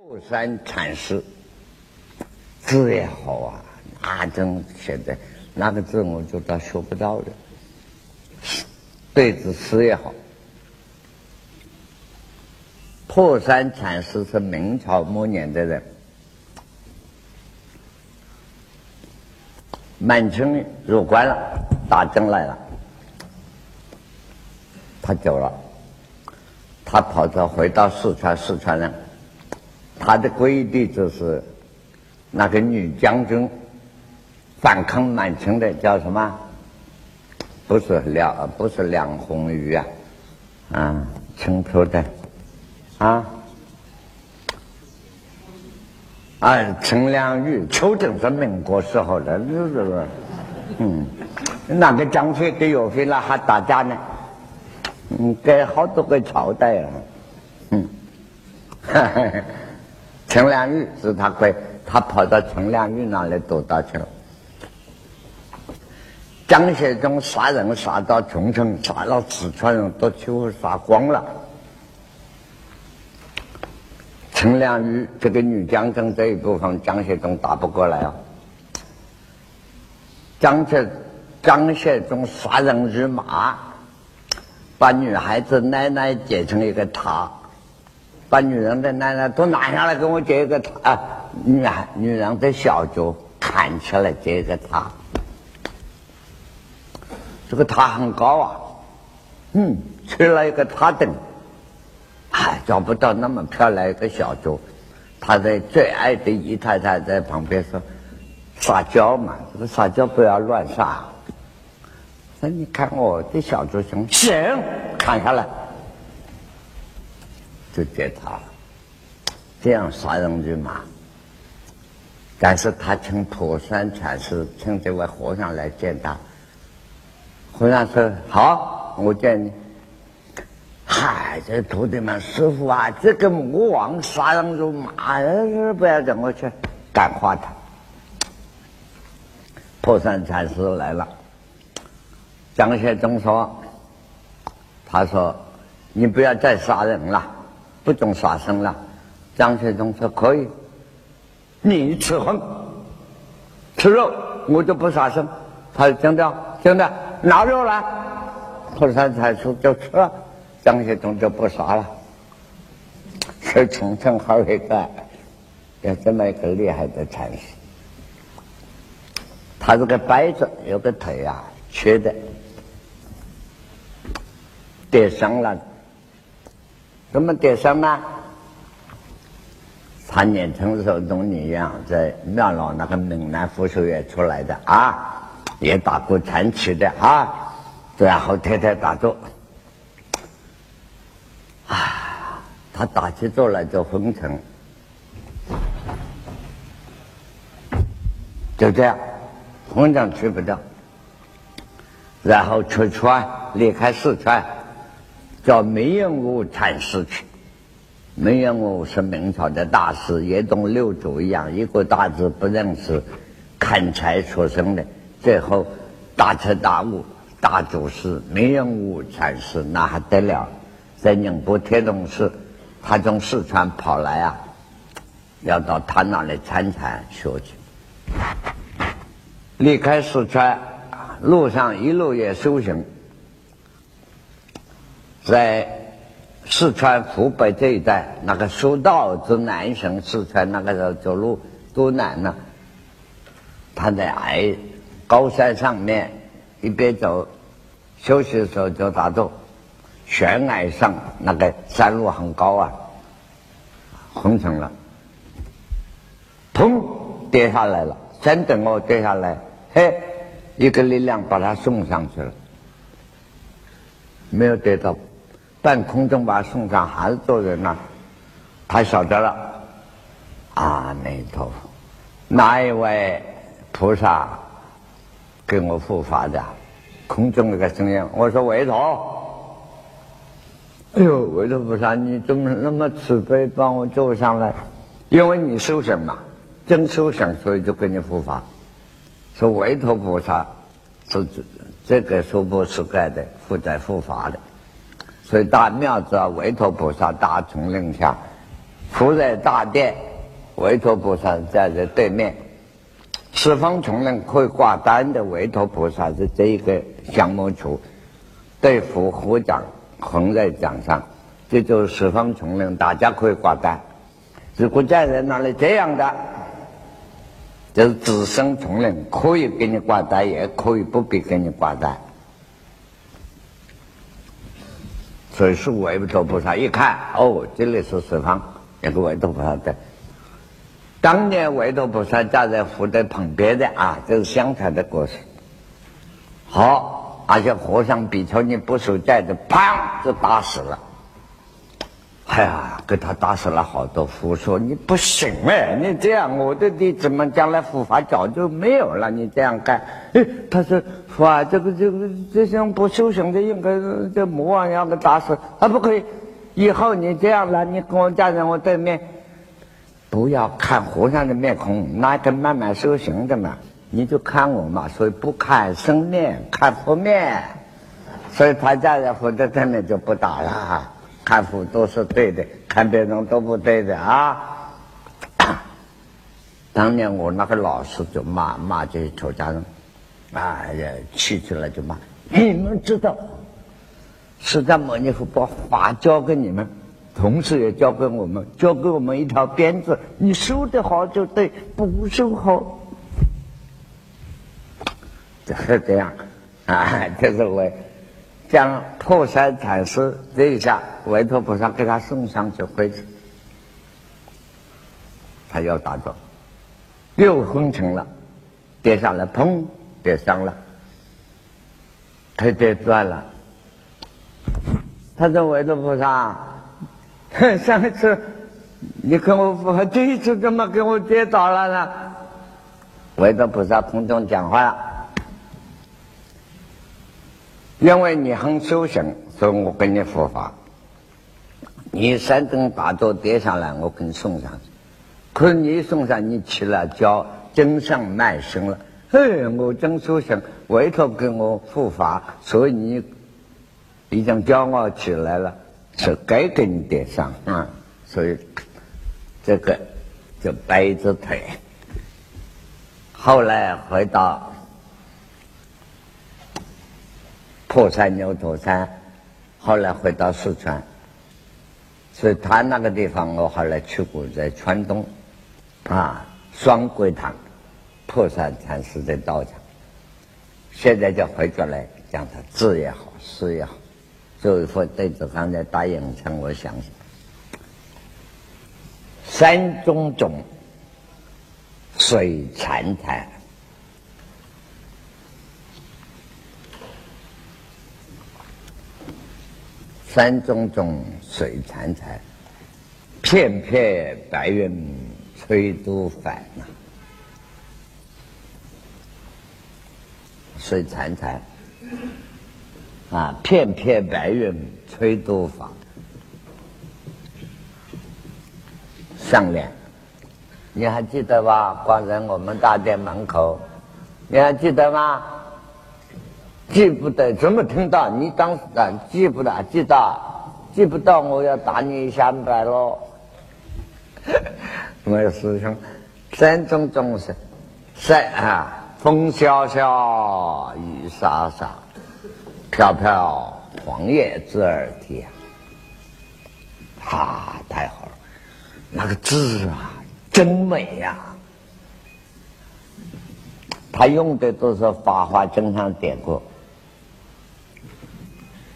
后山禅师字也好啊，那真现在那个字我就倒学不到了。对子诗也好，破山禅师是明朝末年的人，满清入关了，打仗来了，他走了，他跑着回到四川，四川人，他的皈依弟子是那个女将军，反抗满清的叫什么？不是梁，不是梁红玉啊，啊，清楚的，啊，啊，陈良玉，秋正是民国时候的，是不是？嗯，那个张学跟岳飞那还打架呢，嗯，给好多个朝代啊，嗯，哈 哈陈良玉是他归，他跑到陈良玉那里躲到去了。张学忠杀人杀到重庆，杀了四川人都几乎杀光了。陈良玉这个女将军这一部分，张学忠打不过来啊。张学张学忠杀人如麻，把女孩子奶奶结成一个塔，把女人的奶奶都拿下来给我结一个塔，啊，女孩女人的小脚砍下来结一个塔。这个塔很高啊，嗯，缺了一个塔顶，还找不到那么漂亮一个小脚。他的最爱的姨太太在旁边说：“撒娇嘛，这个撒娇不要乱撒。”那：“你看我的小猪行行，砍下来就接他了。这样杀人如麻。但是他请破山禅师，请这位和尚来见他。和尚说：“好，我见你。嗨，这徒弟们，师傅啊，这个魔王杀人如麻，不要让我去感化他。”破山禅师来了，张学忠说：“他说你不要再杀人了，不准杀生了。”张学忠说：“可以，你吃荤，吃肉，我就不杀生。”他说：“真的，真的。”拿肉来，破山禅师就吃了，张学忠就不杀了。是重庆还有一个，有这么一个厉害的禅师，他这个掰子有个腿啊缺的，跌伤了。怎么跌伤呢？他年轻的时候跟你一样，在庙老那个闽南武术院出来的啊。也打过传奇的啊，然后天天打坐，啊，他打起坐来就昏沉，就这样，昏沉去不掉，然后出川离开四川，叫梅延武禅师去。梅延武是明朝的大师，也同六祖一样，一个大字不认识，砍柴出身的。最后大彻大悟，大祖师梅延武禅师那还得了，在宁波铁洞寺，他从四川跑来啊，要到他那里参禅学去。离开四川，路上一路也修行，在四川湖北这一带，那个蜀道之南行，四川那个时候走路多难呢，他在矮。高山上面一边走，休息的时候就打坐。悬崖上那个山路很高啊，红尘了，砰，跌下来了。真等我跌下来，嘿，一个力量把他送上去了，没有跌到半空中，把送上，还是做人呐。他晓得了，阿弥陀佛，哪一位菩萨？给我护法的，空中那个声音，我说韦陀，哎呦，韦陀菩萨，你怎么那么慈悲，帮我坐上来？因为你修行嘛，真修行，所以就给你护法。说韦陀菩萨是这个娑婆世界的负责护法的，所以大庙子啊，韦陀菩萨大丛林下，伏在大殿，韦陀菩萨站在对面。十方穷人可以挂单的韦陀菩萨是这一个降魔处，对佛护掌横在掌上，这就是十方穷人，大家可以挂单。如果在人那里这样的，就是自身穷人，可以给你挂单，也可以不必给你挂单。所以是韦陀菩萨一看，哦，这里是十方一个韦陀菩萨在。当年韦陀菩萨站在佛的旁边的啊，这是相传的故事。好，而且和尚比丘尼不守戒的，砰就打死了。哎呀，给他打死了好多。佛说你不行哎，你这样我的弟子们将来佛法早就没有了。你这样干，哎，他说佛啊，这个这个这种不修行的，应该这魔王要给打死，啊不可以。以后你这样了，你跟我站在我对面。不要看和尚的面孔，那个慢慢修行的嘛，你就看我嘛。所以不看生面，看佛面。所以他站在佛的对面就不打了，看佛都是对的，看别人都不对的啊。当年我那个老师就骂骂这些出家人，哎呀，气起来就骂。你们知道，释迦牟尼佛把法教给你们。同时也教给我们，教给我们一条鞭子：你收得好就对，不收好，就是这样啊。这是我将破山禅师这一下，维陀菩萨给他送上去回去，他要打坐，又昏沉了，跌下来，砰，跌伤了，腿跌断了。他说：“维陀菩萨。”上一次你跟我说，这一次怎么给我跌倒了呢？维陀菩萨空中讲话了，因为你很修行，所以我给你佛法。你三根打坐跌下来，我给你送上去。可是你送上，你起了脚，真上卖身了。嘿，我真修行，委托给我护法，所以你已经骄傲起来了。是该给你点上啊，所以这个就掰着腿。后来回到破山牛头山，后来回到四川，所以他那个地方我后来去过，在川东啊双桂堂破山禅师的道场，现在就回过来讲他字也好，诗也好。这一副对子刚才答应称我想想，山中种水潺潺，山中种水潺潺，片片白云吹都返呐，水潺潺。啊，片片白云吹都返。上联，你还记得吧？挂在我们大殿门口，你还记得吗？记不得，怎么听到？你当时啊，记不得，记得，记不到，我要打你一三百喽！我师兄，山中中是山啊，风萧萧，雨沙沙。飘飘黄叶之耳啼，啊，太好了！那个字啊，真美呀！他用的都是《法华经》上典故，《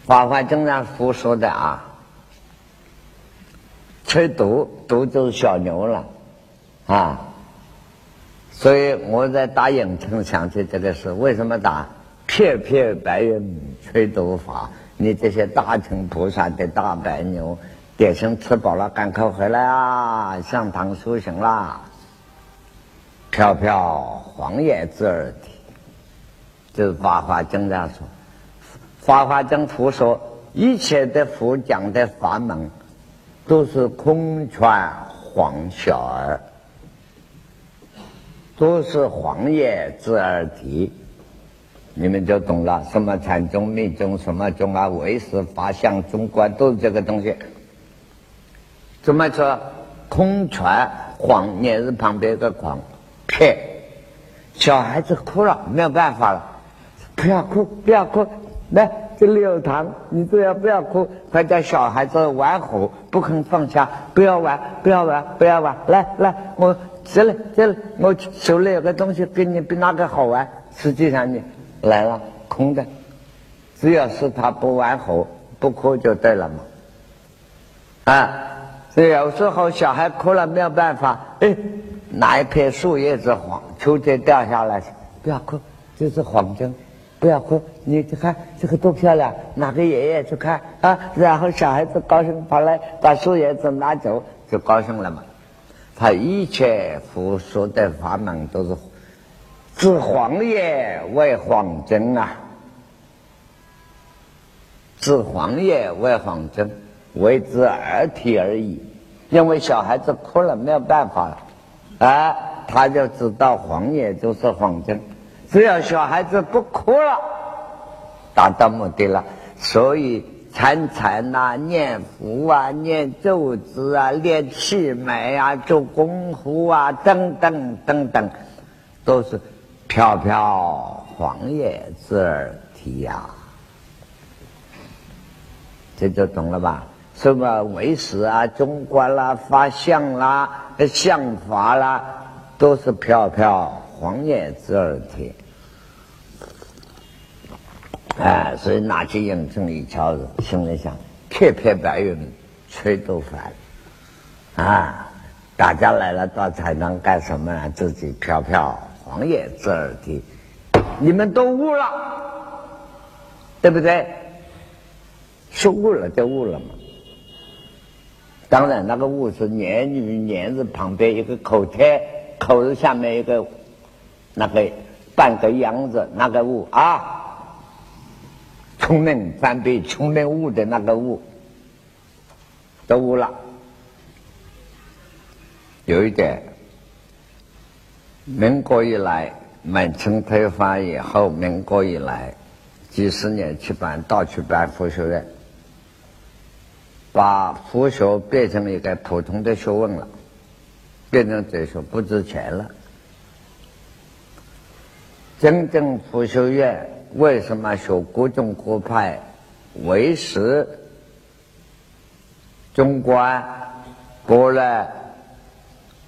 法华经》上佛说的啊，吹犊，犊就是小牛了啊。所以我在打影城想起这个事，为什么打？片片白云吹都法，你这些大乘菩萨的大白牛，点心吃饱了，赶快回来啊！上堂修行啦！飘飘黄叶之耳啼，就是《法华经》上说，《法华经》佛说，一切的佛讲的法门，都是空传黄小儿，都是黄叶之耳啼。你们就懂了，什么禅宗、密宗，什么宗啊，唯识、法相、中观，都是这个东西。怎么说？空泉黄也是旁边一个狂撇，小孩子哭了，没有办法了，不要哭，不要哭，来这里有糖，你只要不要哭，快叫小孩子玩火，不肯放下，不要玩，不要玩，不要玩，来来，我这里这里，我手里有个东西给你，比那个好玩。实际上你来了，空的，只要是他不玩火，不哭就对了嘛，啊。所以有时候小孩哭了没有办法，哎，拿一片树叶子黄，秋天掉下来，不要哭，这是黄金，不要哭，你去看这个多漂亮，拿给爷爷去看啊，然后小孩子高兴跑来把树叶子拿走，就高兴了嘛。他一切佛说的法门都是治黄叶为黄针啊，治黄叶为黄针。为之而体而已，因为小孩子哭了没有办法了，啊，他就知道黄叶就是黄针，只要小孩子不哭了，达到目的了。所以参禅呐、念佛啊、念咒子啊、练气脉啊、做功夫啊等等等等，都是飘飘黄叶之耳提呀，这就懂了吧？什么为师啊、中观啦、法相啦、相法啦，都是飘飘黄叶之耳体。哎，所以拿起眼镜一瞧，心里想：片片白云吹都烦。啊，大家来了到才能干什么呢？自己飘飘黄叶之耳体，你们都悟了，对不对？说悟了就悟了嘛。当然，那个悟是年与年字旁边一个口贴，口字下面一个那个半个样子，那个悟啊，聪明翻倍聪明物的那个物，都悟了。有一点，民国以来，满清推翻以后，民国以来几十年去办，到处办佛学院。把佛学变成一个普通的学问了，变成这学不值钱了。真正佛学院为什么学各种各派、唯识、中观、波罗、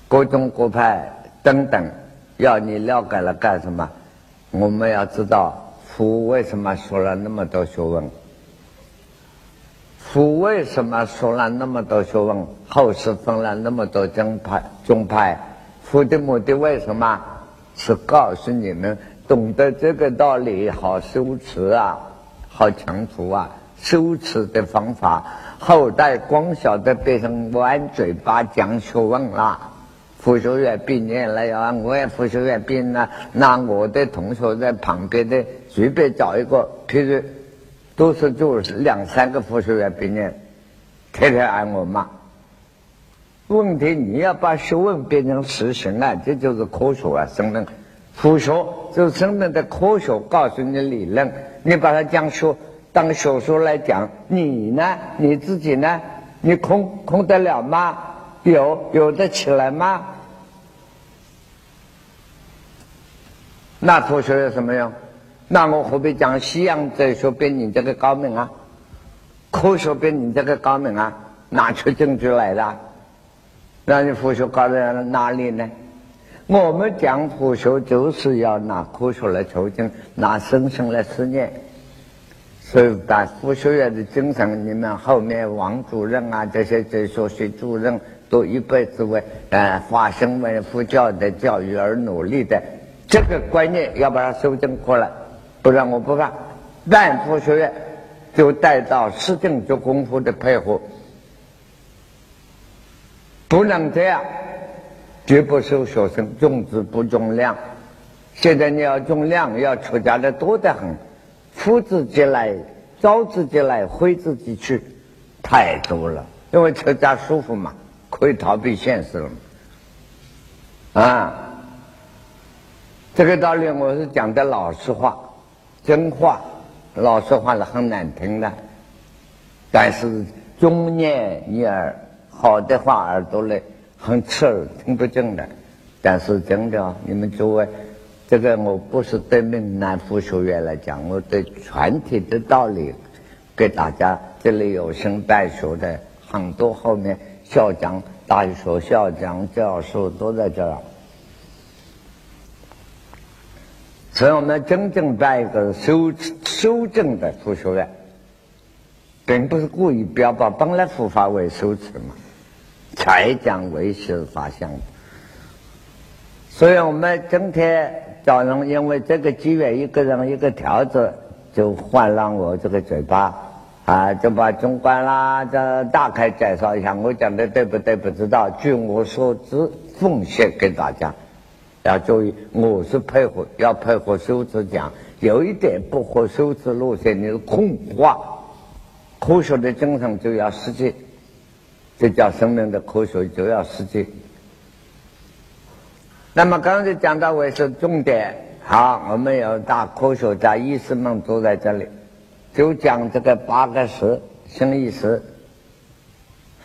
各种各派等等？要你了解了干什么？我们要知道佛为什么说了那么多学问。佛为什么说了那么多学问？后世分了那么多宗派，宗派。佛的目的为什么？是告诉你们，懂得这个道理，好修持啊，好强除啊，修持的方法。后代光晓得变成弯嘴巴讲学问了。佛学院毕业了呀，我也佛学院毕业了，那我的同学在旁边的随便找一个，譬如。都是就两三个佛学院毕业，天天挨我骂。问题你要把学问变成实行啊，这就是科学啊，生命。佛学就是生命的科学，告诉你理论，你把它讲学当学说来讲，你呢？你自己呢？你空空得了吗？有有得起来吗？那佛学有什么用？那我何必讲西洋哲学比你这个高明啊？科学比你这个高明啊？拿出证据来的？那你佛学高在哪里呢？我们讲佛学就是要拿科学来求证，拿生生来实验。所以把佛学院的精神，你们后面王主任啊，这些哲学系主任都一辈子为呃化生为佛教的教育而努力的，这个观念要把它修正过来。不然我不干，万佛学院就带到实证做功夫的配合，不能这样，绝不收学生，重质不重量。现在你要重量，要出家的多得很，呼自己来，招自己来，挥自己去，太多了。因为出家舒服嘛，可以逃避现实了。啊，这个道理我是讲的老实话。真话，老实话是很难听的，但是忠念你耳，好的话耳朵里很刺耳，听不进的。但是真的，你们诸位，这个我不是对闽南佛学院来讲，我对全体的道理给大家。这里有声带学的很多，后面校长、大学校长、教授都在这儿。所以我们真正办一个修修正的佛学院，并不是故意标榜本来佛法为修持嘛，才讲为师法相。所以我们今天早上因为这个机缘，一个人一个条子，就换了我这个嘴巴啊，就把中观啦这大概介绍一下。我讲的对不对？不知道。据我所知，奉献给大家。要注意，我是配合，要配合修辞讲。有一点不合修辞路线，你是空话。科学的精神就要实际，这叫生命的科学就要实际。那么刚才讲到为是重点，好，我们有大科学家、医师们都在这里，就讲这个八个十新意识。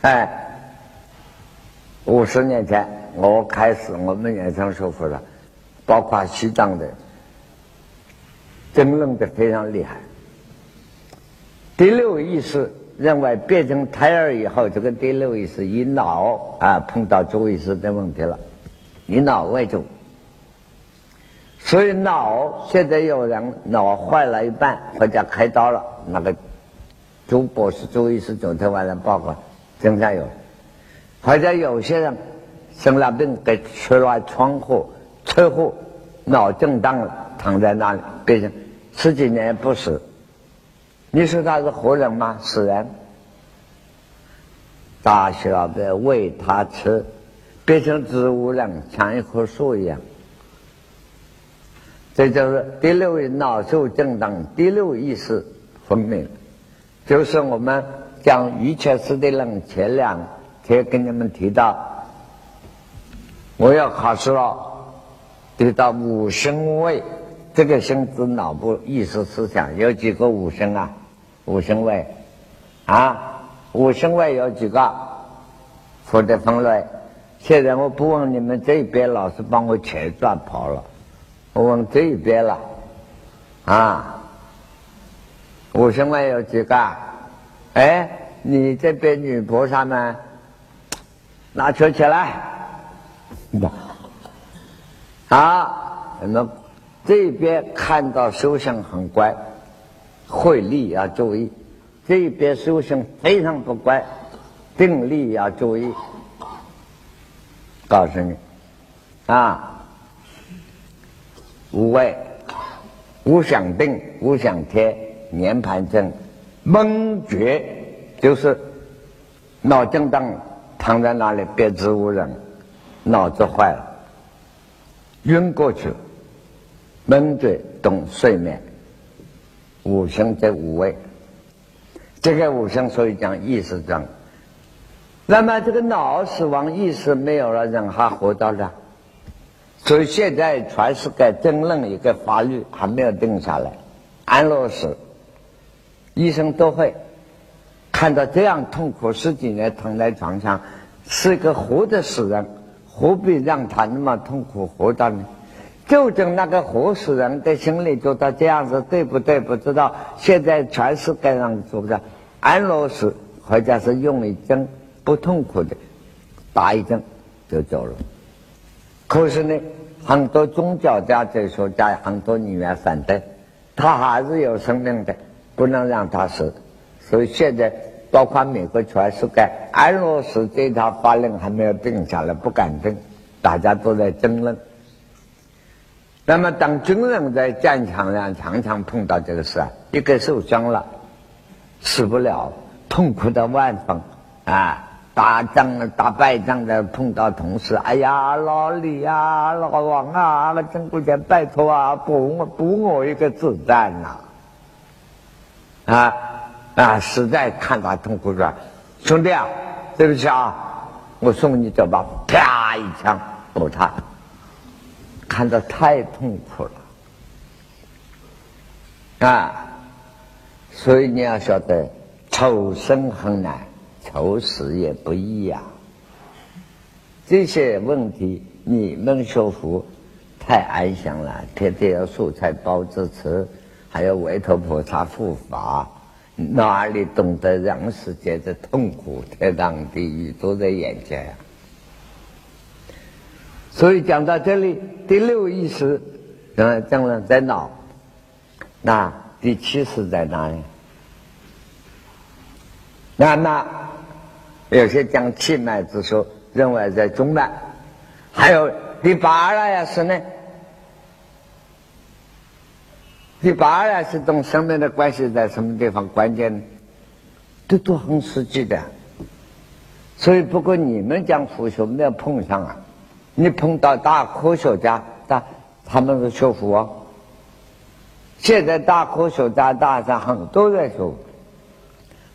哎，五十年前。我开始，我们也常说服了，包括西藏的，争论的非常厉害。第六意识认为变成胎儿以后，这个第六意识以脑啊碰到主意识的问题了，以脑为主，所以脑现在有人脑坏了一半，或者开刀了，那个朱博士、朱医师昨天晚上报告，经常有，或者有些人。生了病，给出了窗户车祸，脑震荡了，躺在那里，变成十几年不死。你说他是活人吗？死人。大小的喂他吃，变成植物人，像一棵树一样。这就是第六位脑受震荡，第六意识分明，就是我们讲一切事的人前两天跟你们提到。我要考试了，得到五声位，这个生指脑部意识思想有几个五声啊？五行位啊，五行位有几个？佛的分类。现在我不问你们这一边，老师帮我全转跑了。我问这一边了，啊，五行位有几个？哎，你这边女菩萨们，拿球起来。好，那么这边看到修行很乖，慧力要注意；这一边修行非常不乖，定力要注意。告诉你，啊，无畏，无想定，无想天，年盘正，懵觉，就是脑震荡，躺在那里，别植物人。脑子坏了，晕过去了，闷醉动睡眠，五行在五位，这个五行所以讲意识状。那么这个脑死亡，意识没有了，人还活到了。所以现在全世界争论一个法律还没有定下来，安乐死，医生都会看到这样痛苦十几年躺在床上，是一个活的死人。何必让他那么痛苦活到呢？究竟那个活死人的心里觉得这样子对不对？不知道。现在全世界上做的安乐死，或者是用一针不痛苦的，打一针就走了。可是呢，很多宗教家、哲学家、很多女人反对，他还是有生命的，不能让他死。所以现在。包括美国全世界，安乐死这条法令还没有定下来，不敢定，大家都在争论。那么，当军人在战场上常常碰到这个事啊，一个受伤了，死不了，痛苦的万分啊！打仗打败仗的碰到同事，哎呀，老李呀，老王啊，曾国强，拜托啊，补我补我一个子弹呐！啊！啊！实在看他痛苦了，兄弟啊，对不起啊，我送你走吧，啪一枪补他，看到太痛苦了啊！所以你要晓得，求生很难，求死也不易呀。这些问题你们学佛太安详了，天天要素菜包子吃，还要为头菩萨护法，哪里懂得人世间的痛苦？天堂地狱都在眼前呀！所以讲到这里，第六意识，嗯，讲了在脑，那第七识在哪里？那那有些讲气脉之说，认为在中脉，还有第八了呀是呢？第八了是同生命的关系在什么地方？关键这都很实际的。所以不过你们讲佛学没有碰上啊。你碰到大科学家，大他们是学佛。现在大科学家大上很多在学，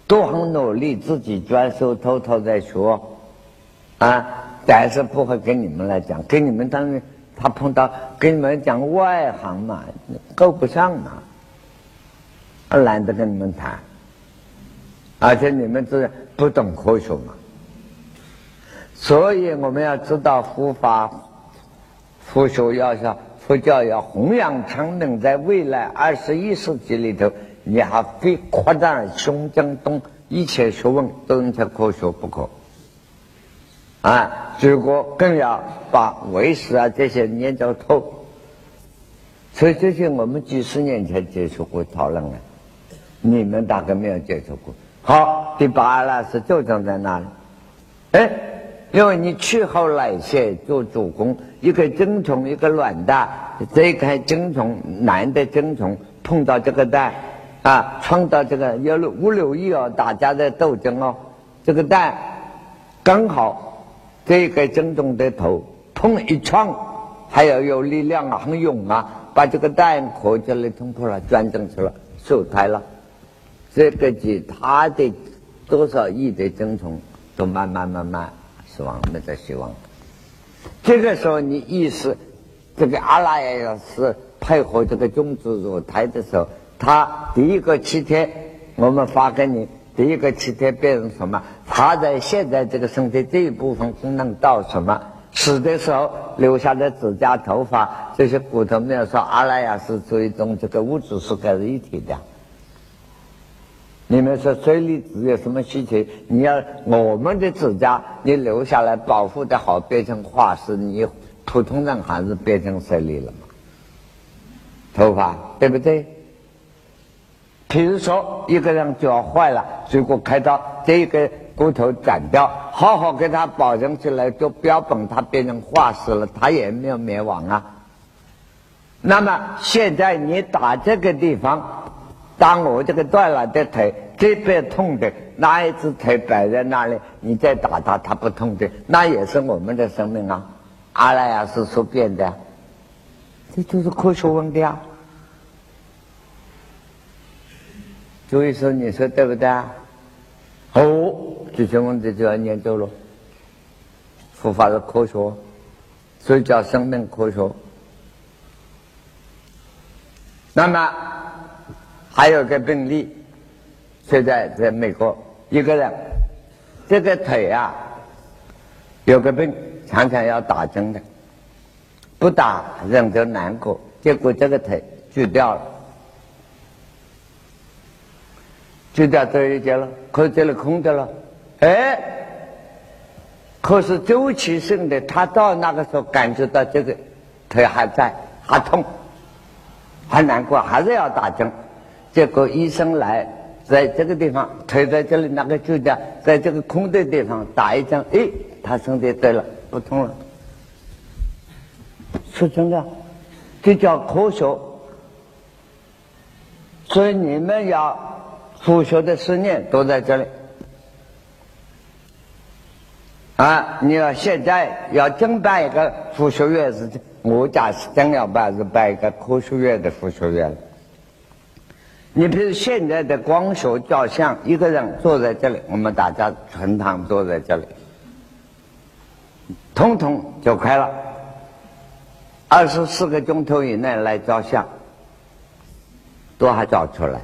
都很努力，自己专修偷偷在学，啊！但是不会跟你们来讲，跟你们当然他碰到跟你们讲外行嘛，够不上嘛，懒得跟你们谈，而且你们是不懂科学嘛。所以我们要知道佛法、佛学要想佛教要弘扬成能，在未来二十一世纪里头，你还非扩展胸江东一切学问都用在科学不可。啊，结果更要把唯识啊这些研究透。所以这些我们几十年前接触过讨论了，你们大概没有接触过。好，第八了是纠正在哪里？哎。因为你去后来些做主攻，一个精虫一个卵蛋，这一个精虫男的精虫碰到这个蛋，啊，撞到这个有五六亿哦，大家在斗争哦，这个蛋刚好这个精虫的头碰一撞，还要有力量啊，很勇啊，把这个蛋壳起来冲破了，转正去了，受胎了，这个其他的多少亿的精虫都慢慢慢慢。死亡没得希望。这个时候，你意识这个阿拉耶是配合这个种子入胎的时候，他第一个七天，我们发给你，第一个七天变成什么？他在现在这个身体这一部分功能到什么？死的时候留下的指甲、头发这些骨头，没有说阿拉亚是最终这个物质是在一体的。你们说水里只有什么稀奇？你要我们的指甲，你留下来保护的好，变成化石，你普通人还是变成水里了嘛？头发对不对？譬如说一个人脚坏了，如果开刀，这个骨头斩掉，好好给他保存起来，就不要等他变成化石了，他也没有灭亡啊。那么现在你打这个地方。当我这个断了的腿这边痛的，那一只腿摆在那里，你再打它，它不痛的，那也是我们的生命啊！阿赖耶是说变的，这就是科学问题啊！所以说，你说对不对啊？哦，这些问题就要研究了。佛法是科学，所以叫生命科学。那么。还有个病例，现在在美国，一个人这个腿啊有个病，常常要打针的，不打人就难过，结果这个腿锯掉了，锯掉这一节了，可这里空的了，哎，可是周期性的，他到那个时候感觉到这个腿还在，还痛，还难过，还是要打针。结果医生来，在这个地方推在这里，那个就叫在这个空的地方打一针，哎，他身体对了，不痛了。是真的，这叫科学。所以你们要佛学的思念都在这里。啊，你要现在要真办一个佛学院是，我家是真要办是办一个科学院的佛学院。你比如现在的光学照相，一个人坐在这里，我们大家全堂坐在这里，通通就开了。二十四个钟头以内来照相，都还照出来。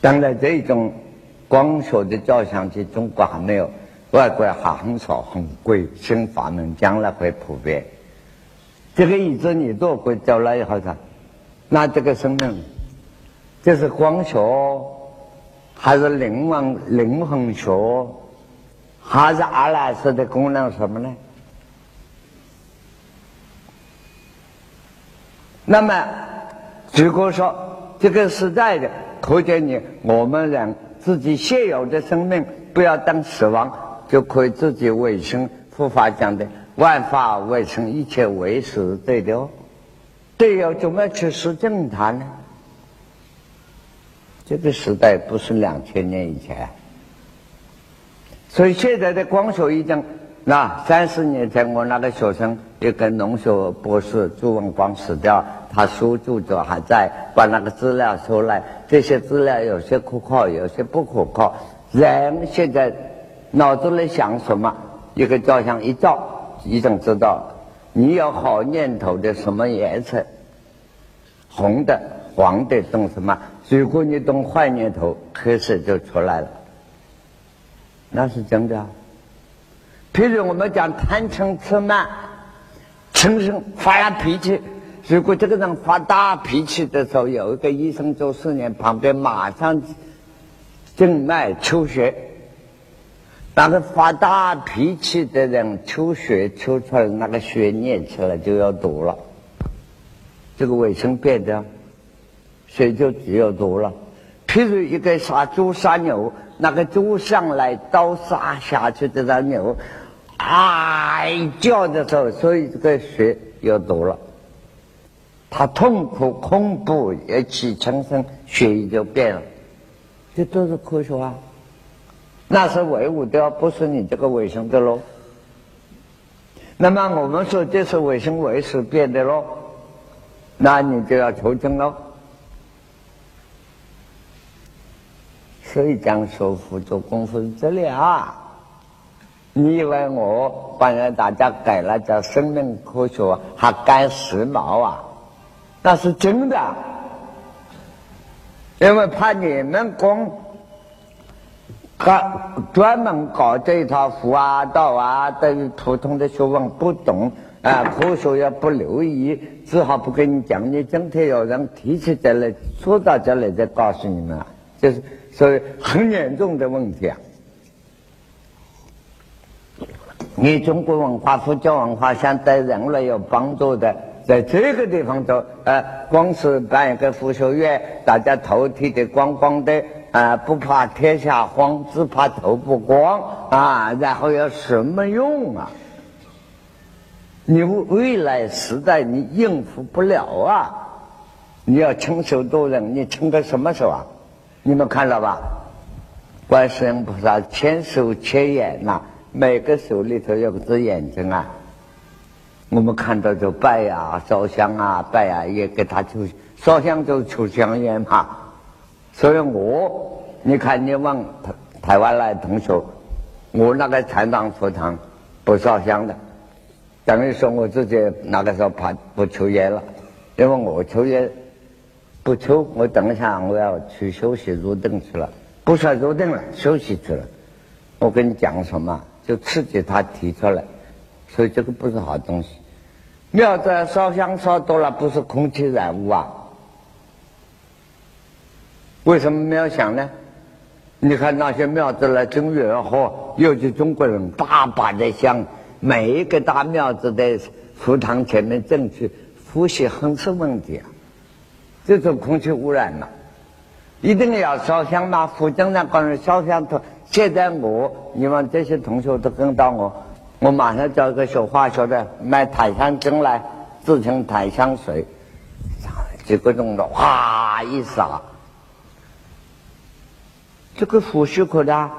当然，这种光学的照相机中国还没有，外国还很少很贵，新发明将来会普遍。这个椅子你坐过走了以后呢，那这个生命，这是光学，还是灵魂灵魂学，还是阿赖斯的功能什么呢？那么，如果说这个时代的可见你我们人自己现有的生命，不要等死亡就可以自己卫生。佛法讲的万法为生，一切为实，对的哦。对哦，怎么去实证它呢？这个时代不是两千年以前，所以现在的光学已经。那三十年前，我那个学生一个农学博士朱文光死掉，他书著作还在，把那个资料出来。这些资料有些可靠，有些不可靠。人现在脑子里想什么，一个照相一照，已经知道。你有好念头的什么颜色？红的、黄的，懂什么？如果你懂坏念头，黑色就出来了。那是真的。啊譬如我们讲贪嗔痴慢，嗔生发了脾气。如果这个人发大脾气的时候，有一个医生做试验，旁边马上静脉抽血，那个发大脾气的人抽血抽出来，那个血粘起来就要毒了。这个卫生变的，血就只有毒了。譬如一个杀猪杀牛，那个猪上来刀杀下去的那牛。啊！叫的时候，所以这个血有毒了。他痛苦、恐怖一起产生，血液就变了。这都是科学啊。那是唯物的，不是你这个卫生的喽。那么我们说这是卫生为实变的喽，那你就要求证喽。所以讲说佛做功夫是这里啊。你以为我帮人大家改了叫生命科学，还改时髦啊？那是真的，因为怕你们光搞专门搞这一套佛啊道啊，对于普通的学问不懂啊，科学也不留意，只好不跟你讲。你整天有人提起这来，说到这来再告诉你们，这是所以很严重的问题啊。你中国文化、佛教文化想对人类有帮助的，在这个地方做，呃，光是办一个佛学院，大家头剃的光光的，啊，不怕天下荒，只怕头不光啊，然后有什么用啊？你未来时代你应付不了啊！你要亲手度人，你亲到什么手啊？你们看到吧？观世音菩萨千手千眼呐。每个手里头有只眼睛啊，我们看到就拜呀、烧香啊、拜呀，也给他求烧香就求香烟嘛。所以我你看，你往台台湾来同学，我那个禅堂佛堂不烧香的，等于说我自己那个时候怕不抽烟了，因为我抽烟不抽，我等一下我要去休息入定去了，不是入定了，休息去了。我跟你讲什么？就刺激他提出来，所以这个不是好东西。庙子烧香烧多了，不是空气染污啊？为什么没有想呢？你看那些庙子来正月后，尤其中国人大把的香，每一个大庙子的佛堂前面正去呼吸，很是问题啊。这种空气污染嘛，一定要烧香嘛？福建那帮人烧香都。现在我你们这些同学都跟到我，我马上叫一个学化学的买檀香精来，制成檀香水，结果弄的哗一洒，这个呼吸可的，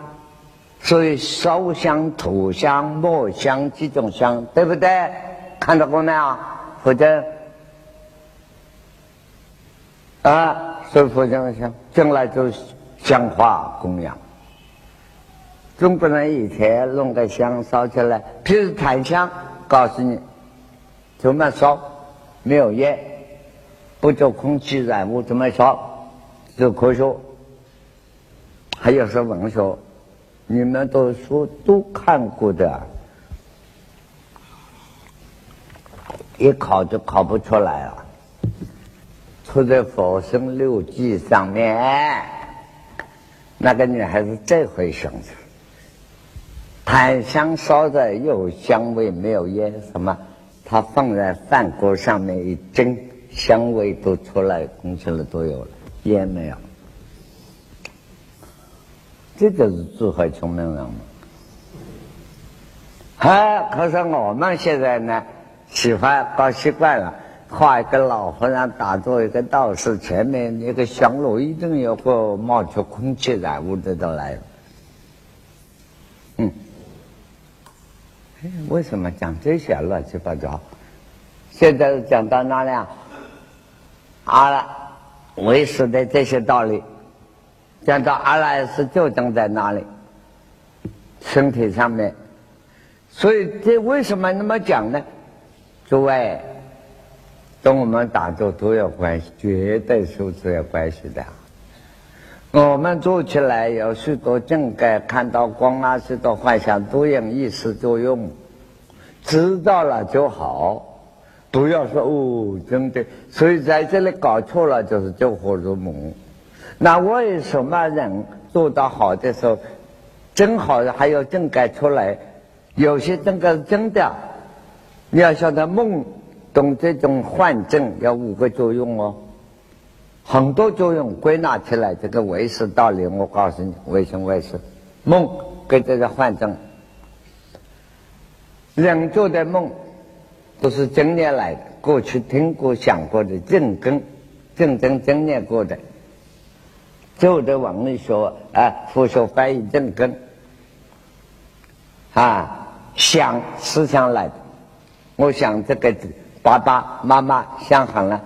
所以烧香、土香、墨香几种香，对不对？看到过没有？或者啊，所以佛像香将来就是香花供养。中国人以前弄个香烧起来，譬如檀香，告诉你怎么烧，没有烟，不做空气染物，怎么烧？是科学，还有是文学。你们都书都看过的，一考就考不出来了。出在《佛生六记》上面，那个女孩子这回想起檀香烧的有香味没有烟，什么？她放在饭锅上面一蒸，香味都出来，空气了都有了，烟没有。这就是智慧聪明人嘛。哎，可是我们现在呢，喜欢搞习惯了。画一个老和尚打坐，一个道士，前面一个香炉，一定有个冒出空气来，屋子都来了。嗯，为什么讲这些乱七八糟？现在讲到哪里啊？好了，为师的这些道理，讲到阿赖耶识就正在哪里？身体上面。所以这为什么那么讲呢？诸位。跟我们打坐都有关系，绝对是是有关系的。我们做起来有许多境界，看到光啊，许多幻想都有意识作用，知道了就好，不要说哦，真的。所以在这里搞错了，就是救火入魔。那为什么人做到好的时候，真好的还有正改出来？有些境界是真的，你要晓得梦。懂这种幻症要五个作用哦，很多作用归纳起来，这个唯识道理我告诉你，为什么为识？梦跟这个幻症，人做的梦都是经验来的，过去听过想过的正根，正真经验过的，旧的文理学啊，佛学翻译正根啊，想思想来的，我想这个。爸爸妈妈想好了，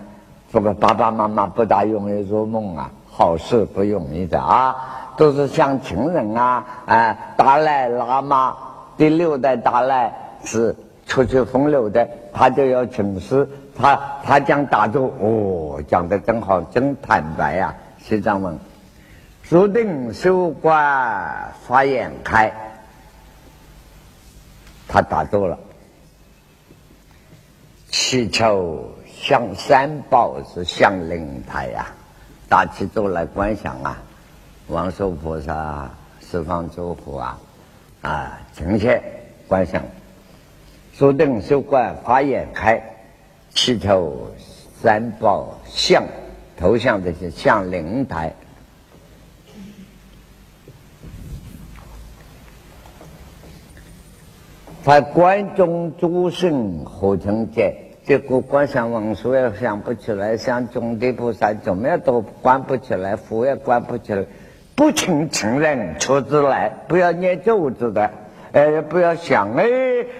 这个爸爸妈妈不大容易做梦啊，好事不容易的啊，都是想情人啊，啊，达赖喇嘛第六代达赖是出去风流的，他就要请示他，他讲打坐，哦，讲的真好，真坦白呀，西藏文，入定修观法眼开，他打坐了。祈求向三宝是向灵台呀，大起坐来观想啊，王寿菩萨、十方诸佛啊，啊，呈现观想，坐定修观法眼开，祈求三宝像头像这些向灵台，他关中诸圣何成见。结果观想文殊也想不起来，想种地菩萨怎么样都关不起来，佛也关不起来，不请情人出自来，不要念咒子的，哎，不要想哎，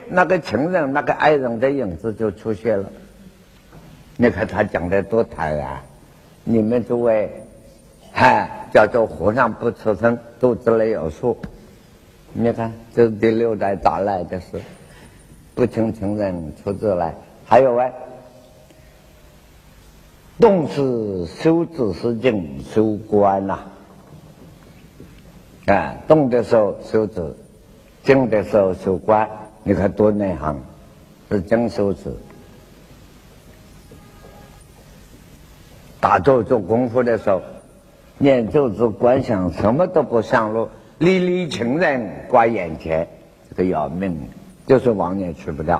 那个情人那个爱人的影子就出现了。你看他讲的多坦然，你们诸位，嗨，叫做和尚不出声，肚子里有数。你看，这是第六代打来的事，不请情人出自来。还有啊，动是修止是静修观呐，啊，动的时候修止，静的时候修观，你看多内行，是真修止。打坐做功夫的时候，念咒子观想，什么都不上路，历历情人挂眼前，这个要命，就是王爷去不掉。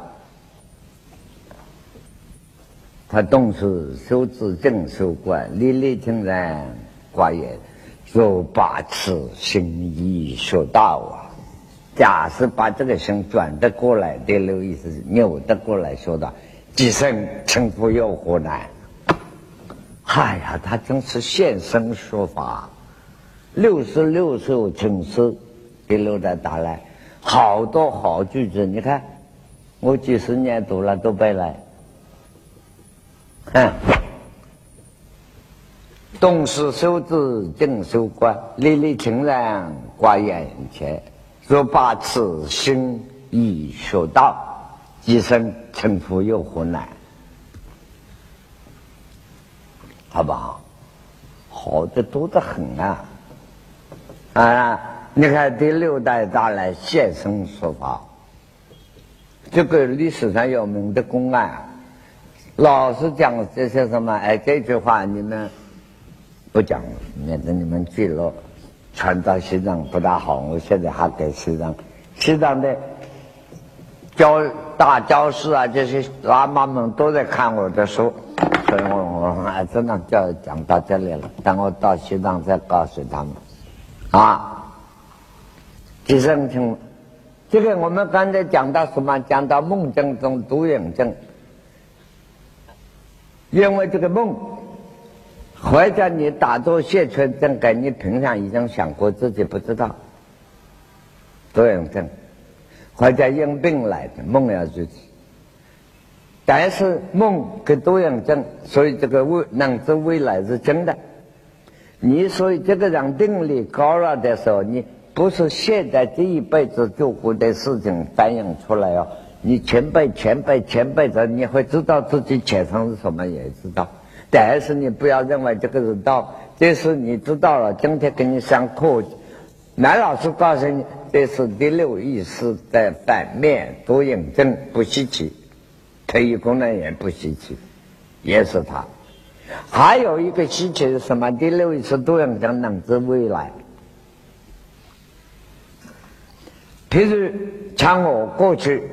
他动是修自正修观，历历情人挂眼，若把此心意说到啊！假使把这个心转得过来，第六意思扭得过来，说的即生成佛有何难？哎呀，他真是现身说法，六十六首请示第六代打来，好多好句子，你看我几十年读了都背来。嗯，动是手指，静修观，历历情人挂眼前。若把此心已学到，即生成佛有何难？好不好？好的多得很啊！啊，你看第六代大来现身说法，这个历史上有名的公案，老是讲这些什么？哎，这句话你们不讲，免得你们记录传到西藏不大好。我现在还给西藏，西藏的教大教师啊，这些喇嘛们都在看我的书，所以我我只能叫讲到这里了。等我到西藏再告诉他们，啊。第三层，这个我们刚才讲到什么？讲到梦境中独影症，因为这个梦，或者你打坐谢春症，跟你平常已经想过自己不知道独影症，或者因病来的梦要如此。但是梦跟独影症，所以这个未能知未来是真的。你所以这个人定力高了的时候，你。不是现在这一辈子做过的事情反映出来哦，你前辈、前辈、前辈子，你会知道自己前生是什么，也知道。但是你不要认为这个是道，这是你知道了。今天给你上课，南老师告诉你，这是第六意识的反面多印证，不稀奇。特异功能也不稀奇，也是他。还有一个稀奇是什么？第六意识多印证能知未来。譬如像我过去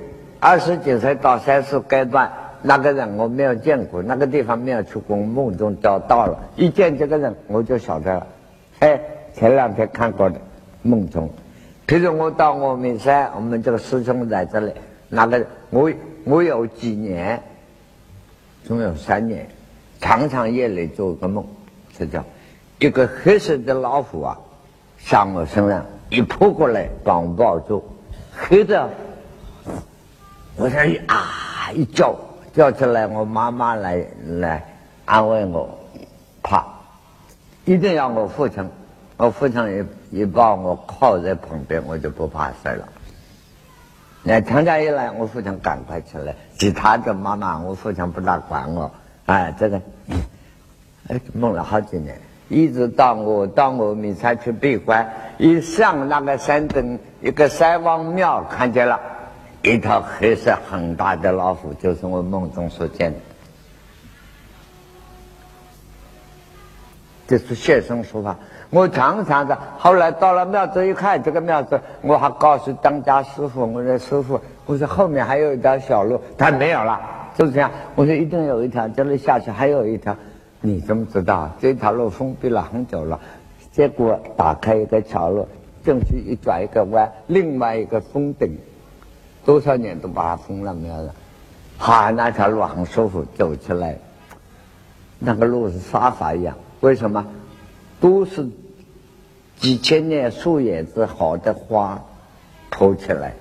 二十几岁到三十阶段，那个人我没有见过，那个地方没有去过，梦中找到了，一见这个人我就晓得了。哎，前两天看过的梦中，譬如我到峨眉山，我们这个师兄在这里，那个我我有几年，总有三年，常常夜里做个梦，这叫一个黑色的老虎啊，上我身上。一扑过来把我抱住，黑的，我想一啊一叫叫起来，我妈妈来来安慰我，怕一定要我父亲，我父亲一一把我靠在旁边，我就不怕事了。那强家一来，我父亲赶快起来，其他的妈妈，我父亲不大管我，哎，这个哎梦了好几年。一直到我到我米山去闭关，一上那个山顶，一个山王庙看见了，一条黑色很大的老虎，就是我梦中所见的。这是现身说法。我常常的，后来到了庙子一看，这个庙子，我还告诉当家师傅，我说师傅，我说后面还有一条小路，他没有了，就是这样。我说一定有一条，这里下去还有一条。你怎么知道这条路封闭了很久了？结果打开一个桥路，进去一转一个弯，另外一个封顶，多少年都把它封了没有了。哈，那条路很舒服，走起来，那个路是沙发一样。为什么？都是几千年树叶子好的花铺起来。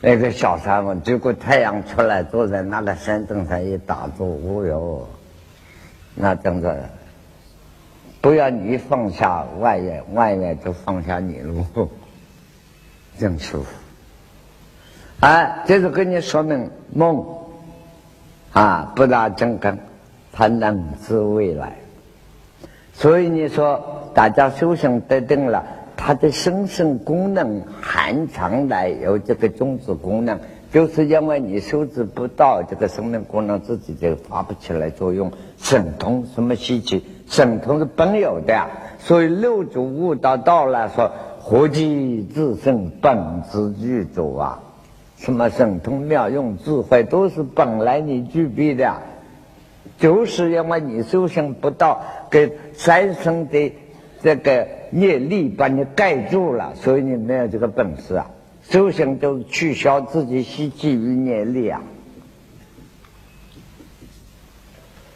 那个小山嘛，结果太阳出来，坐在那个山顶上一打坐，哦哟，那真的，不要你放下外面，外面就放下你了，真舒服。哎，这是跟你说明梦啊，不打正根，它能知未来。所以你说大家修行得定了。它的生生功能含藏来有这个种子功能，就是因为你收治不到这个生命功能，自己就发不起来作用。神通什么稀奇？神通是本有的。所以六祖悟道道来说：“活即自身本自具足啊！”什么神通妙用智慧都是本来你具备的，就是因为你修行不到，给三生的这个。业力把你盖住了，所以你没有这个本事啊！修行就是取消自己习气与业力啊！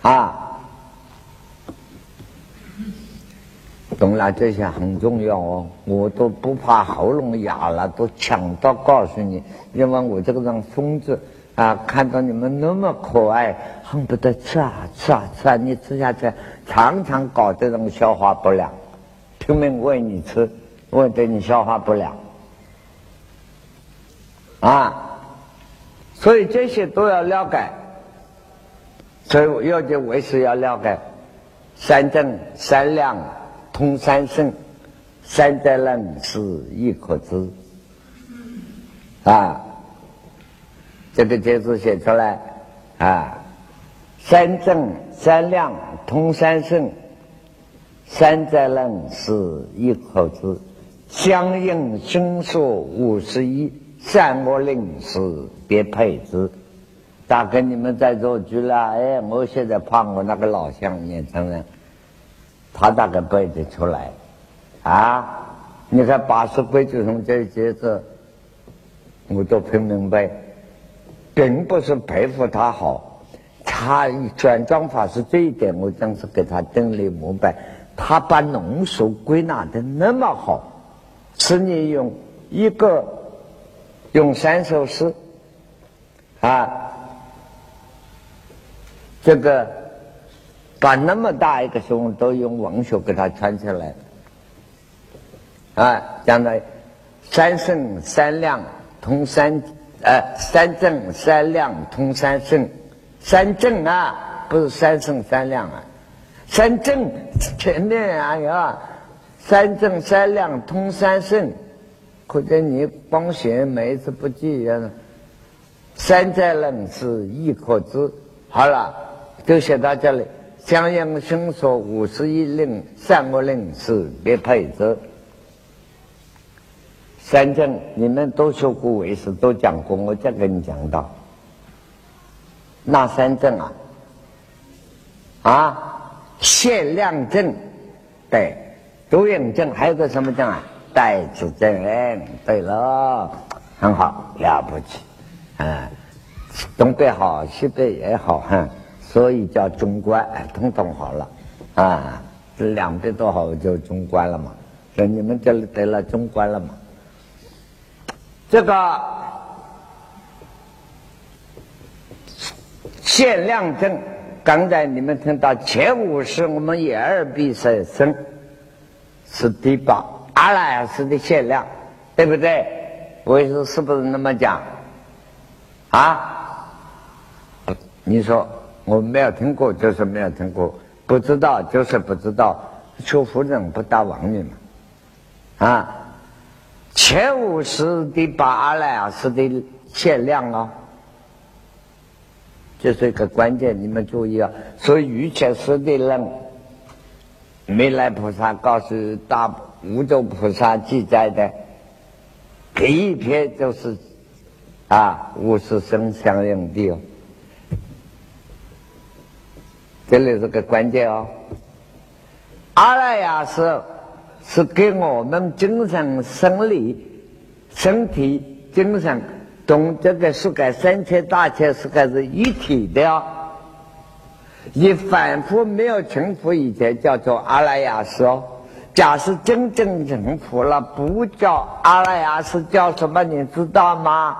啊，懂了，这些很重要哦。我都不怕喉咙哑了，都抢到告诉你，因为我这个人疯子啊！看到你们那么可爱，恨不得吃啊吃啊吃啊！你吃下去，常常搞这种消化不良。拼命喂你吃，喂得你消化不了啊！所以这些都要了解，所以要解为师要了解三正三量通三圣，三在冷是亦可知。啊，这个节字写出来啊，三正三亮通三圣，三在冷是一口子。相应生数五十一，善恶令是别配之。大哥你们在做局了，哎，我现在怕我那个老乡年轻人，他大概背得出来啊。你看八十规矩中这节字，我都听明白，并不是佩服他好，他转装法是这一点，我真是给他顶礼膜拜。他把浓缩归纳的那么好。是你用一个用三首诗啊，这个把那么大一个胸都用文学给它串起来啊，讲的三圣三亮通三呃三正三亮通三圣，三正啊不是三圣三亮啊，三正前面啊有。三正三亮通三圣，可见你光学每一次不记呀。三在人是亦可知。好了，就写到这里。相应生说五十一令善恶令是别配置。三正你们都学过为师，都讲过，我再给你讲到。那三正啊，啊，限量证，对。多应症还有个什么证啊？代子证。对了，很好，了不起。嗯，东北好，西北也好，哈，所以叫中观，通通好了。啊，这两边都好，就中观了嘛。所以你们这里得了中观了嘛？这个限量证，刚才你们听到前五是我们眼耳鼻舌身。是第八阿赖耶识的限量，对不对？我说是不是那么讲？啊？你说我没有听过，就是没有听过；不知道就是不知道。求夫人不打妄语嘛？啊？前五是第八阿赖耶识的限量啊，这是一个关键，你们注意啊！所以欲切识的人。弥勒菩萨告诉大无洲菩萨记载的第一篇就是啊，五十生相应的哦，这里是个关键哦。阿赖耶识是给我们精神、生理、身体、精神从这个世界三千大千世界是一体的哦。你反复没有成佛以前叫做阿赖耶识哦，假使真正成佛了，不叫阿赖耶识，叫什么？你知道吗？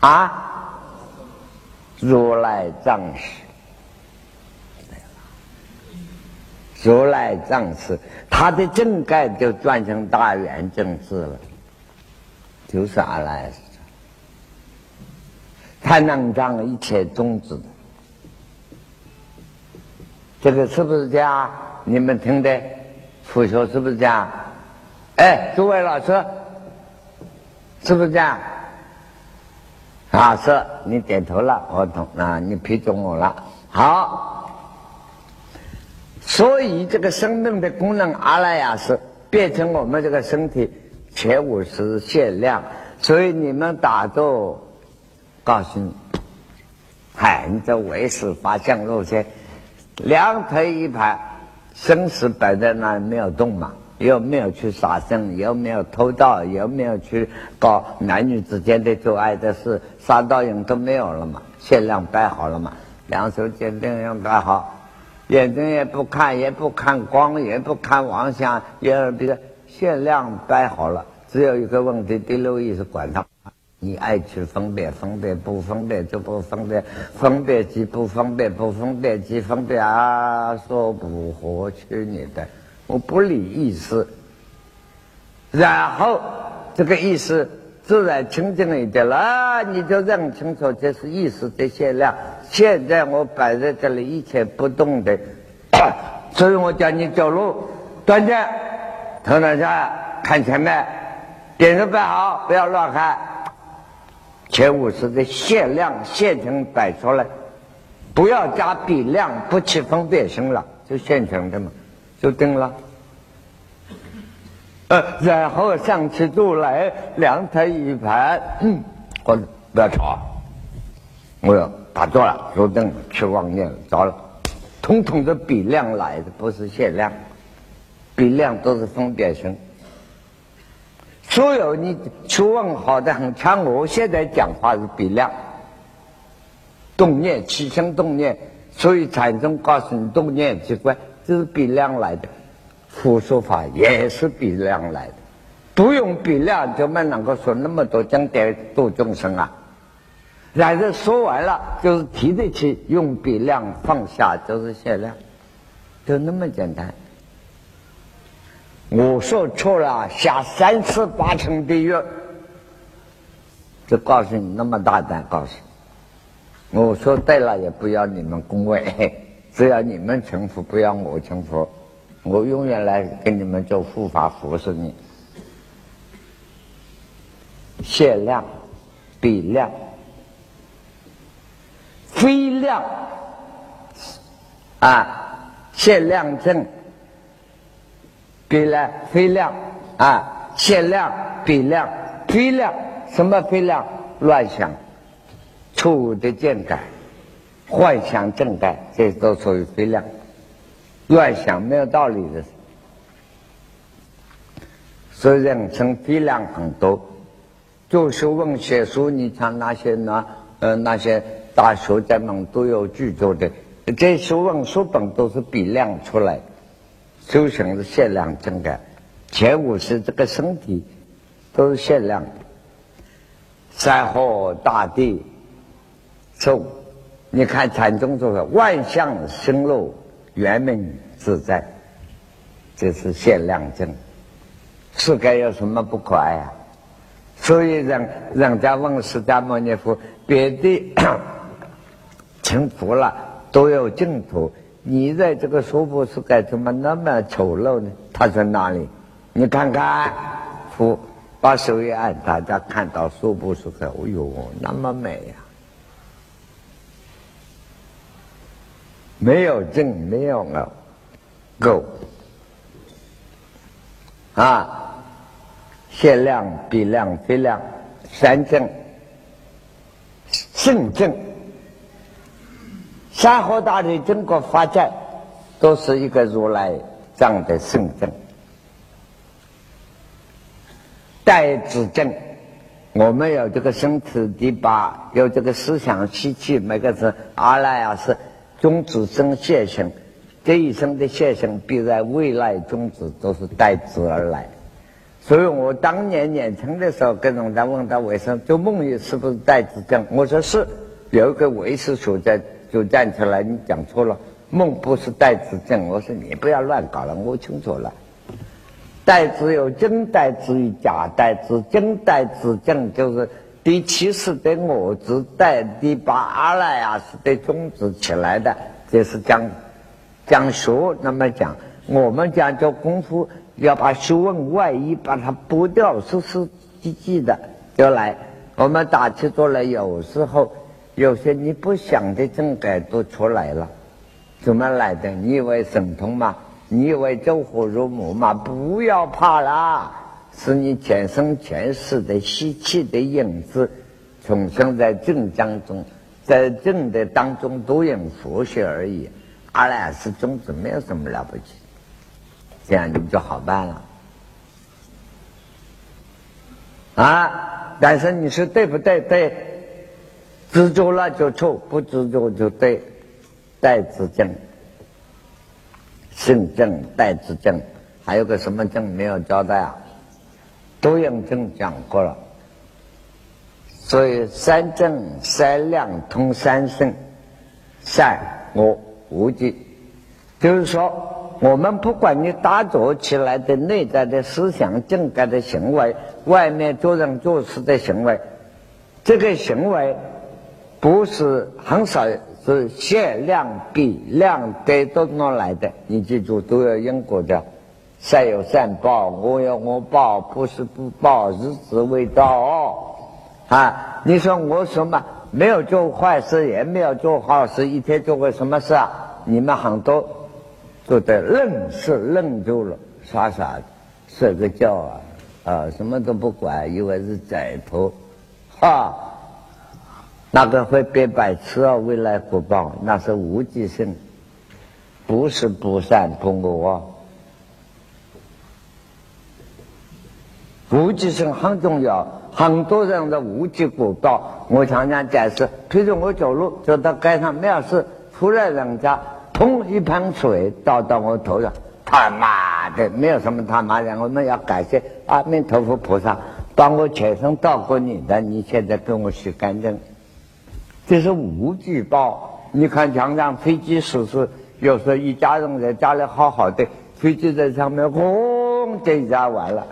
啊，如来藏识，如来藏识，他的正盖就转成大圆正字了，就是阿赖耶识，他能障一切种子。这个是不是这样？你们听的，佛学是不是这样？哎，诸位老师，是不是这样？啊，是，你点头了，我懂了，你批准我了。好，所以这个生命的功能阿赖耶识变成我们这个身体前五十限量，所以你们打坐，告诉你，嗨，你这为师发相路线。两腿一盘，生死摆在那没有动嘛，又没有去杀生，又没有偷盗，又没有去搞男女之间的做爱的事，杀盗淫都没有了嘛，限量摆好了嘛，两手坚定要摆好，眼睛也不看，也不看光，也不看妄想，也比如限量摆好了，只有一个问题，第六意识管它。你爱去分别，分别不分别就不分别，分别即不分别，不分别即分别啊！说不合去你的，我不理意思。然后这个意思自然清净一点了，你就认清楚这是意识的限量。现在我摆在这里一切不动的，所以我叫你走路端正，头脑下看前面，点子摆好，不要乱看。前五十的限量现成摆出来，不要加比量，不起分别心了，就现成的嘛，就定了。呃，然后上去度来，两台一盘，嗯，我不要吵，我要打坐了，坐定去妄念着了，统统的比量来的，不是限量，比量都是分别心。所有你去问好的很，像我现在讲话是比量，动念起心动念，所以禅宗告诉你动念即观，这是比量来的。佛说法也是比量来的，不用比量就没能够说那么多讲点度众生啊。然后说完了，就是提得起用比量放下就是限量，就那么简单。我说错了，下三次八层地狱，就告诉你那么大胆，告诉。我说对了，也不要你们恭维，只要你们成佛，不要我成佛。我永远来跟你们做护法服侍你，限量、比量、非量啊，限量证、比量、非量啊，限量、比量、非量，什么非量？乱想、错误的见解、幻想正感，这都属于非量。乱想没有道理的，所以人生非量很多。做学问写书，你看那些那呃那些大学家们都有著作的，这学问书本都是比量出来的，修行是限量真的。前五十这个身体都是限量的，山河大地，受你看禅宗说的万象生露。圆明自在，这是限量证。世界有什么不可爱啊？所以人人家问释迦牟尼佛，别的 成佛了都有净土，你在这个娑婆世界怎么那么丑陋呢？他在哪里？你看看，佛把手一按，大家看到娑婆世界，哎呦，那么美呀！没有正，没有偶，够啊！限量、比量、非量，三正、圣正，山河大地整个发展，都是一个如来藏的圣正。代子正，我们有这个身体第八，有这个思想习气，每个是阿赖耶识。种子生现行，这一生的现行必在未来种子都是代子而来。所以我当年年轻的时候跟人家问到为什么做梦也是不是代子证？我说是，有一个为师所在就站起来，你讲错了，梦不是代子证。我说你不要乱搞了，我清楚了。代子有真代子与假代子，真代子证就是。第七世的我子带第八阿赖耶识的种子起来的，这是讲讲学。那么讲，我们讲叫功夫，要把学问外衣把它剥掉，实实际际的就来。我们打起坐来，有时候有些你不想的正改都出来了，怎么来的？你以为神通吗？你以为走火入魔吗？不要怕啦！是你前生前世的习气的影子，重生在正当中，在正的当中都有佛学而已。阿赖是种子，没有什么了不起，这样你就好办了。啊！但是你说对不对？对，执着了就错，不执着就对。代之正，性正代之正，还有个什么正没有交代啊？都用正讲过了，所以三正三量通三性，善恶无极，就是说，我们不管你打坐起来的内在的思想、正感的行为，外面做人做事的行为，这个行为不是很少是限量比量得都弄来的，你记住都有因果的。善有善报，我有我报，不是不报，日子未到啊！你说我什么没有做坏事，也没有做好事，一天做过什么事啊？你们很多都在愣是愣住了，傻傻的睡个觉啊啊，什么都不管，以为是 giải 脱哈。那个会变白痴啊？未来福报那是无极性，不是不善不恶。无极性很重要，很多人的无极果报，我常常解释。譬如我走路走到街上没有事，突然人家砰一盆水倒到我头上，他妈的没有什么他妈的，我们要感谢阿弥陀佛菩萨帮我全身倒过你的，你现在给我洗干净。这是无极报。你看，常常飞机失事，有时候一家人在家里好好的，飞机在上面轰这一下完了。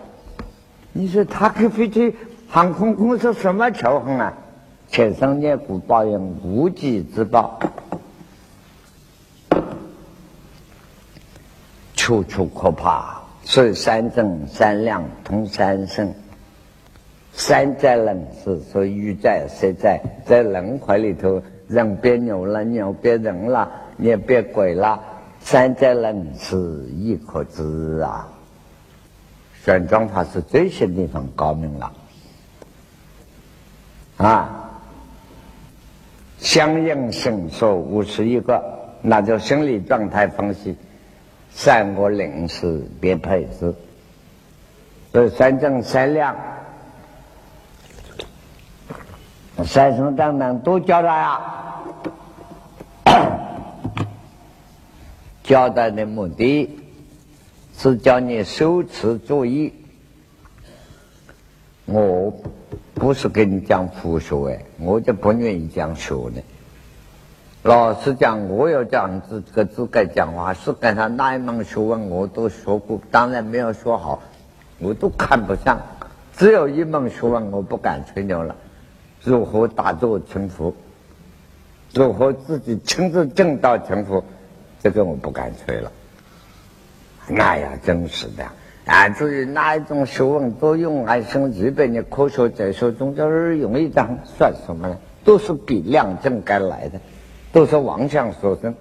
你说他跟飞机航空公司什么仇恨啊？前生孽苦报应，无极之报，处处可怕。所以三正三量通三圣。山在人世，所以鱼在蛇在，在轮回里头，人变牛了，牛变人了，你也变鬼了。山在人世，亦可知啊！玄奘法师这些地方高明了啊！相应性说五十一个，那就心理状态分析，善恶灵识别配置，所以三正三量。三生当当都教他呀，交代的目的是叫你修持注意。我不是跟你讲佛学哎，我就不愿意讲学的。老实讲，我要讲这个资格讲话，是跟他哪一门学问我都学过，当然没有学好，我都看不上。只有一门学问，我不敢吹牛了。如何打坐成佛？如何自己亲自证道成佛？这个我不敢吹了。那呀，真是的啊！至于哪一种学问都用来生日本的科学哲学中间儿容易当算什么呢？都是比量证该来的，都是妄想所生。